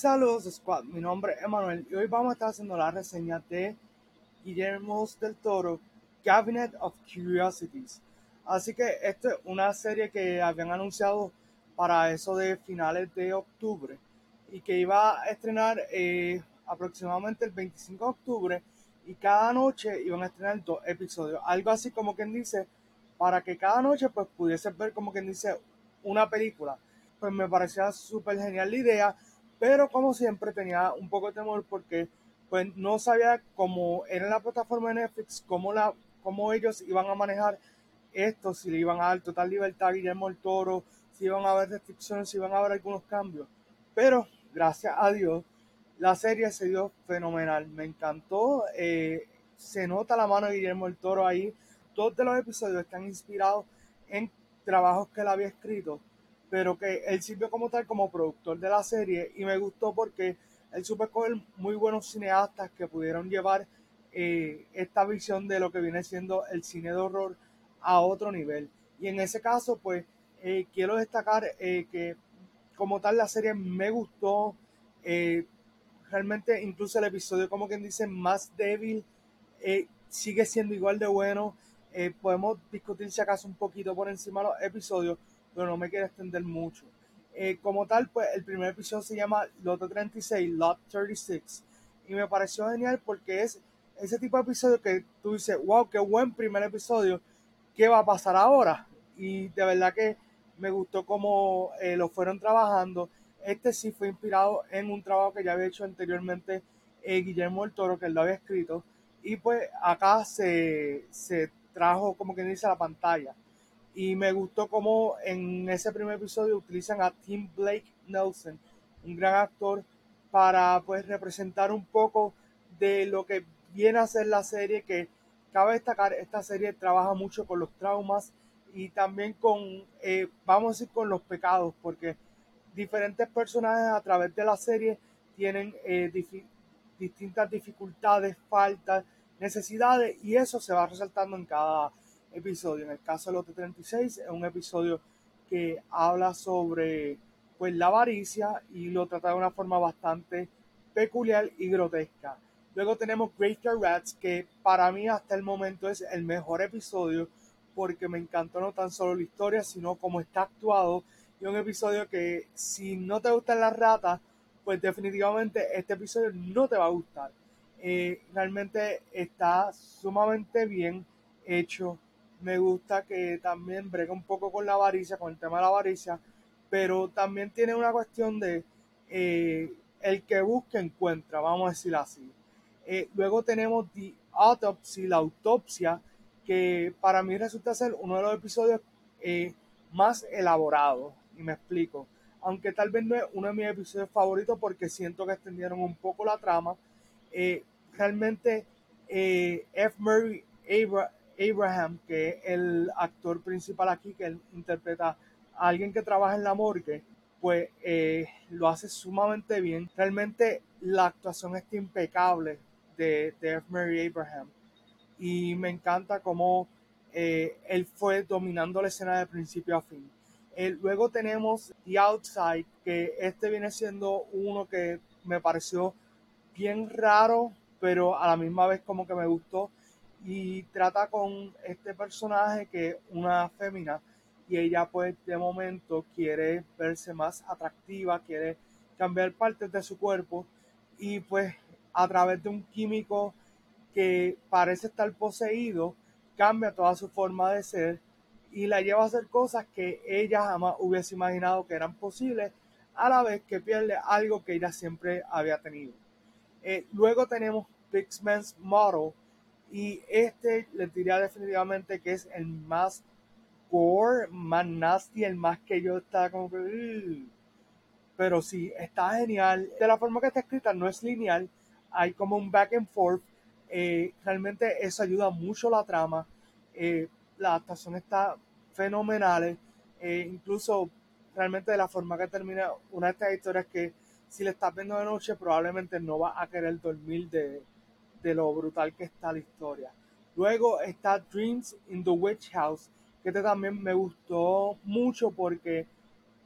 Saludos Squad, mi nombre es Emanuel y hoy vamos a estar haciendo la reseña de Guillermo del Toro, Cabinet of Curiosities. Así que esta es una serie que habían anunciado para eso de finales de octubre y que iba a estrenar eh, aproximadamente el 25 de octubre y cada noche iban a estrenar dos episodios. Algo así como quien dice, para que cada noche pues pudiese ver como quien dice una película. Pues me parecía súper genial la idea, pero como siempre tenía un poco de temor porque pues no sabía cómo era la plataforma de Netflix, cómo, la, cómo ellos iban a manejar esto, si le iban a dar total libertad a Guillermo el Toro, si iban a haber restricciones, si iban a haber algunos cambios. Pero gracias a Dios, la serie se dio fenomenal, me encantó, eh, se nota la mano de Guillermo el Toro ahí, todos los episodios están inspirados en trabajos que él había escrito, pero que él sirvió como tal como productor de la serie y me gustó porque él supo coger muy buenos cineastas que pudieron llevar eh, esta visión de lo que viene siendo el cine de horror a otro nivel. Y en ese caso, pues, eh, quiero destacar eh, que como tal la serie me gustó. realmente incluso el episodio, como quien dice, más débil, sigue siendo igual de bueno. podemos discutir si acaso un poquito por encima de los episodios, pero no me quiero extender mucho. como tal, pues el primer episodio se llama Lot 36, Lot 36, y me pareció genial porque es ese tipo de episodio que tú dices, wow, qué buen primer episodio, ¿qué va a pasar ahora? Y de verdad que me gustó cómo eh, lo fueron trabajando. Este sí fue inspirado en un trabajo que ya había hecho anteriormente eh, Guillermo del Toro, que él lo había escrito. Y pues acá se, se trajo como quien dice a la pantalla. Y me gustó cómo en ese primer episodio utilizan a Tim Blake Nelson, un gran actor, para pues representar un poco de lo que viene a ser la serie que cabe destacar, esta serie trabaja mucho con los traumas y también con, eh, vamos con los pecados, porque diferentes personajes a través de la serie tienen eh, distintas dificultades, faltas, necesidades y eso se va resaltando en cada episodio. En el caso de los 36 es un episodio que habla sobre pues la avaricia y lo trata de una forma bastante peculiar y grotesca. Luego tenemos Graveyard Rats, que para mí hasta el momento es el mejor episodio porque me encantó no tan solo la historia, sino cómo está actuado. Y un episodio que si no te gustan las ratas, pues definitivamente este episodio no te va a gustar. Eh, realmente está sumamente bien hecho. Me gusta que también brega un poco con la avaricia, con el tema de la avaricia, pero también tiene una cuestión de eh, el que busca encuentra, vamos a decir así. Eh, luego tenemos The Autopsy, la autopsia, que para mí resulta ser uno de los episodios eh, más elaborados. Y me explico. Aunque tal vez no es uno de mis episodios favoritos porque siento que extendieron un poco la trama. Realmente F. Murray Abraham, que es el actor principal aquí, que interpreta a alguien que trabaja en la morgue, pues lo hace sumamente bien. Realmente la actuación está impecable de, F. Mary Abraham. Y me encanta cómo eh, él fue dominando la escena de principio a fin. Eh, luego tenemos The Outside, que este viene siendo uno que me pareció bien raro, pero a la misma vez como que me gustó. Y trata con este personaje que es una fémina y ella pues de momento quiere verse más atractiva, quiere cambiar partes de su cuerpo y pues a través de un químico que parece estar poseído, cambia toda su forma de ser y la lleva a hacer cosas que ella jamás hubiese imaginado que eran posibles, a la vez que pierde algo que ella siempre había tenido. Eh, luego tenemos Pixman's Model y este les diría definitivamente que es el más gore, más nasty, el más que yo estaba como que... Pero sí, está genial. De la forma que está escrita no es lineal, hay como un back and forth. Eh, realmente eso ayuda mucho la trama. Eh, la adaptación está fenomenal. Eh, incluso realmente de la forma que termina una de estas historias que si le estás viendo de noche probablemente no va a querer dormir de, de lo brutal que está la historia. Luego está Dreams in the Witch House, que este también me gustó mucho porque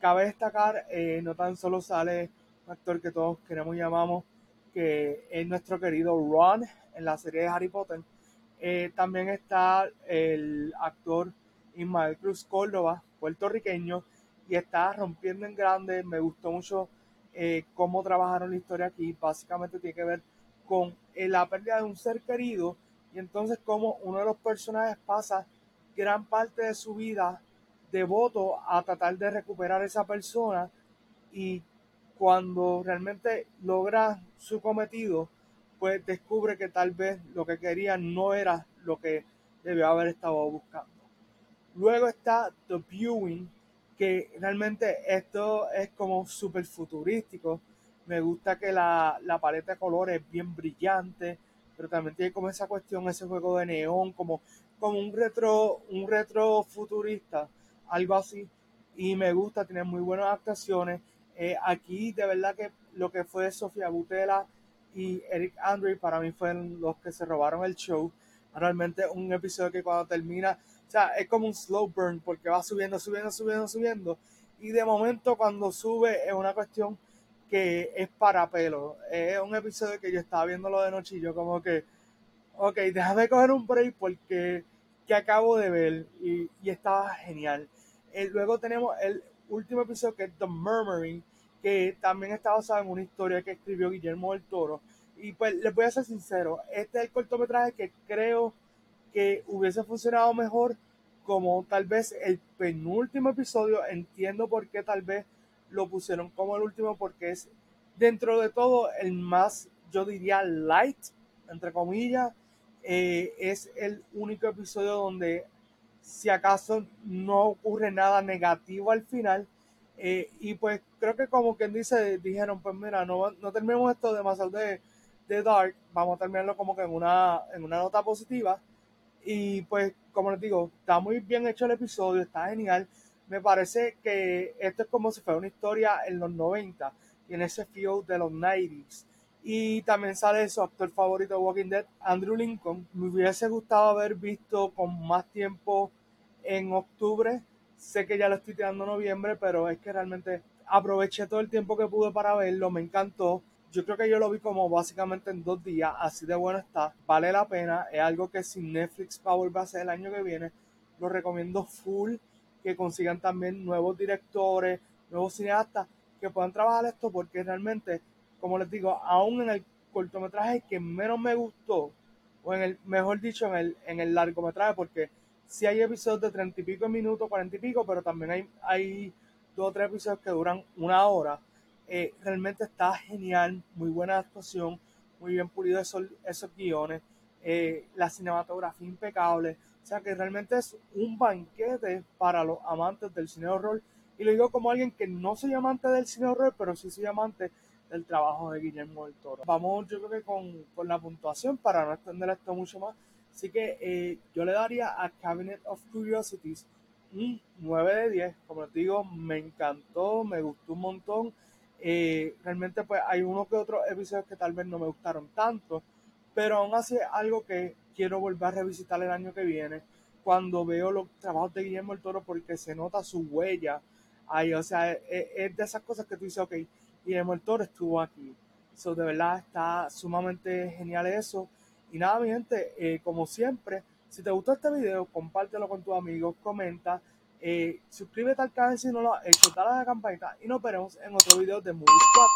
cabe destacar, no tan solo sale un actor que todos queremos y llamamos, que es nuestro querido Ron en la serie de Harry Potter. Eh, también está el actor Ismael Cruz Córdoba, puertorriqueño, y está rompiendo en grande. Me gustó mucho eh, cómo trabajaron la historia aquí. Básicamente tiene que ver con eh, la pérdida de un ser querido y entonces cómo uno de los personajes pasa gran parte de su vida devoto a tratar de recuperar a esa persona y cuando realmente logra su cometido, pues descubre que tal vez lo que quería no era lo que debió haber estado buscando. Luego está The Viewing, que realmente esto es como súper futurístico. Me gusta que la, la, paleta de colores es bien brillante, pero también tiene como esa cuestión, ese juego de neón, como, como un retro, un retro futurista, algo así. Y me gusta, tiene muy buenas actuaciones. Eh, aquí de verdad que lo que fue Sofía Butela y Eric Andre para mí fueron los que se robaron el show. Realmente un episodio que cuando termina o sea, es como un slow burn porque va subiendo, subiendo, subiendo, subiendo. Y de momento cuando sube es una cuestión que es para pelo. Es un episodio que yo estaba viéndolo de noche y yo como que, ok, déjame coger un break porque que acabo de ver y, y estaba genial. Eh, luego tenemos el último episodio que es The Murmuring, que también está basado en una historia que escribió Guillermo del Toro. Y pues les voy a ser sincero, este es el cortometraje que creo que hubiese funcionado mejor como tal vez el penúltimo episodio. Entiendo por qué tal vez lo pusieron como el último, porque es dentro de todo el más, yo diría, light, entre comillas. Eh, es el único episodio donde si acaso no ocurre nada negativo al final. Eh, y pues creo que como quien dice, dijeron, pues mira, no, no terminemos esto demasiado de, de dark, vamos a terminarlo como que en una, en una nota positiva. Y pues, como les digo, está muy bien hecho el episodio, está genial. Me parece que esto es como si fuera una historia en los 90, en ese feel de los 90s. Y también sale su actor favorito de Walking Dead, Andrew Lincoln. Me hubiese gustado haber visto con más tiempo en octubre. Sé que ya lo estoy tirando en noviembre, pero es que realmente aproveché todo el tiempo que pude para verlo. Me encantó. Yo creo que yo lo vi como básicamente en dos días, así de bueno está, vale la pena, es algo que si Netflix Power va a ser el año que viene, lo recomiendo full, que consigan también nuevos directores, nuevos cineastas, que puedan trabajar esto, porque realmente, como les digo, aún en el cortometraje que menos me gustó, o en el, mejor dicho, en el, en el largometraje, porque si hay episodios de treinta y pico minutos, cuarenta y pico, pero también hay, hay dos o tres episodios que duran una hora. Eh, realmente está genial, muy buena actuación, muy bien pulido esos, esos guiones, eh, la cinematografía impecable, o sea que realmente es un banquete para los amantes del cine horror. Y lo digo como alguien que no soy amante del cine horror, pero sí soy amante del trabajo de Guillermo del Toro. Vamos, yo creo que con, con la puntuación para no extender esto mucho más. Así que eh, yo le daría a Cabinet of Curiosities un 9 de 10. Como les digo, me encantó, me gustó un montón. Eh, realmente pues hay uno que otros episodios que tal vez no me gustaron tanto, pero aún así es algo que quiero volver a revisitar el año que viene cuando veo los trabajos de Guillermo el Toro porque se nota su huella ahí, o sea, es, de esas cosas que tú dices, ok, Guillermo el Toro estuvo aquí, eso de verdad está sumamente genial eso, y nada mi gente, eh, como siempre, si te gustó este video, compártelo con tus amigos, comenta, eh, suscríbete al canal si no lo has hecho, dale a la campanita y nos veremos en otro video de Movie Squad.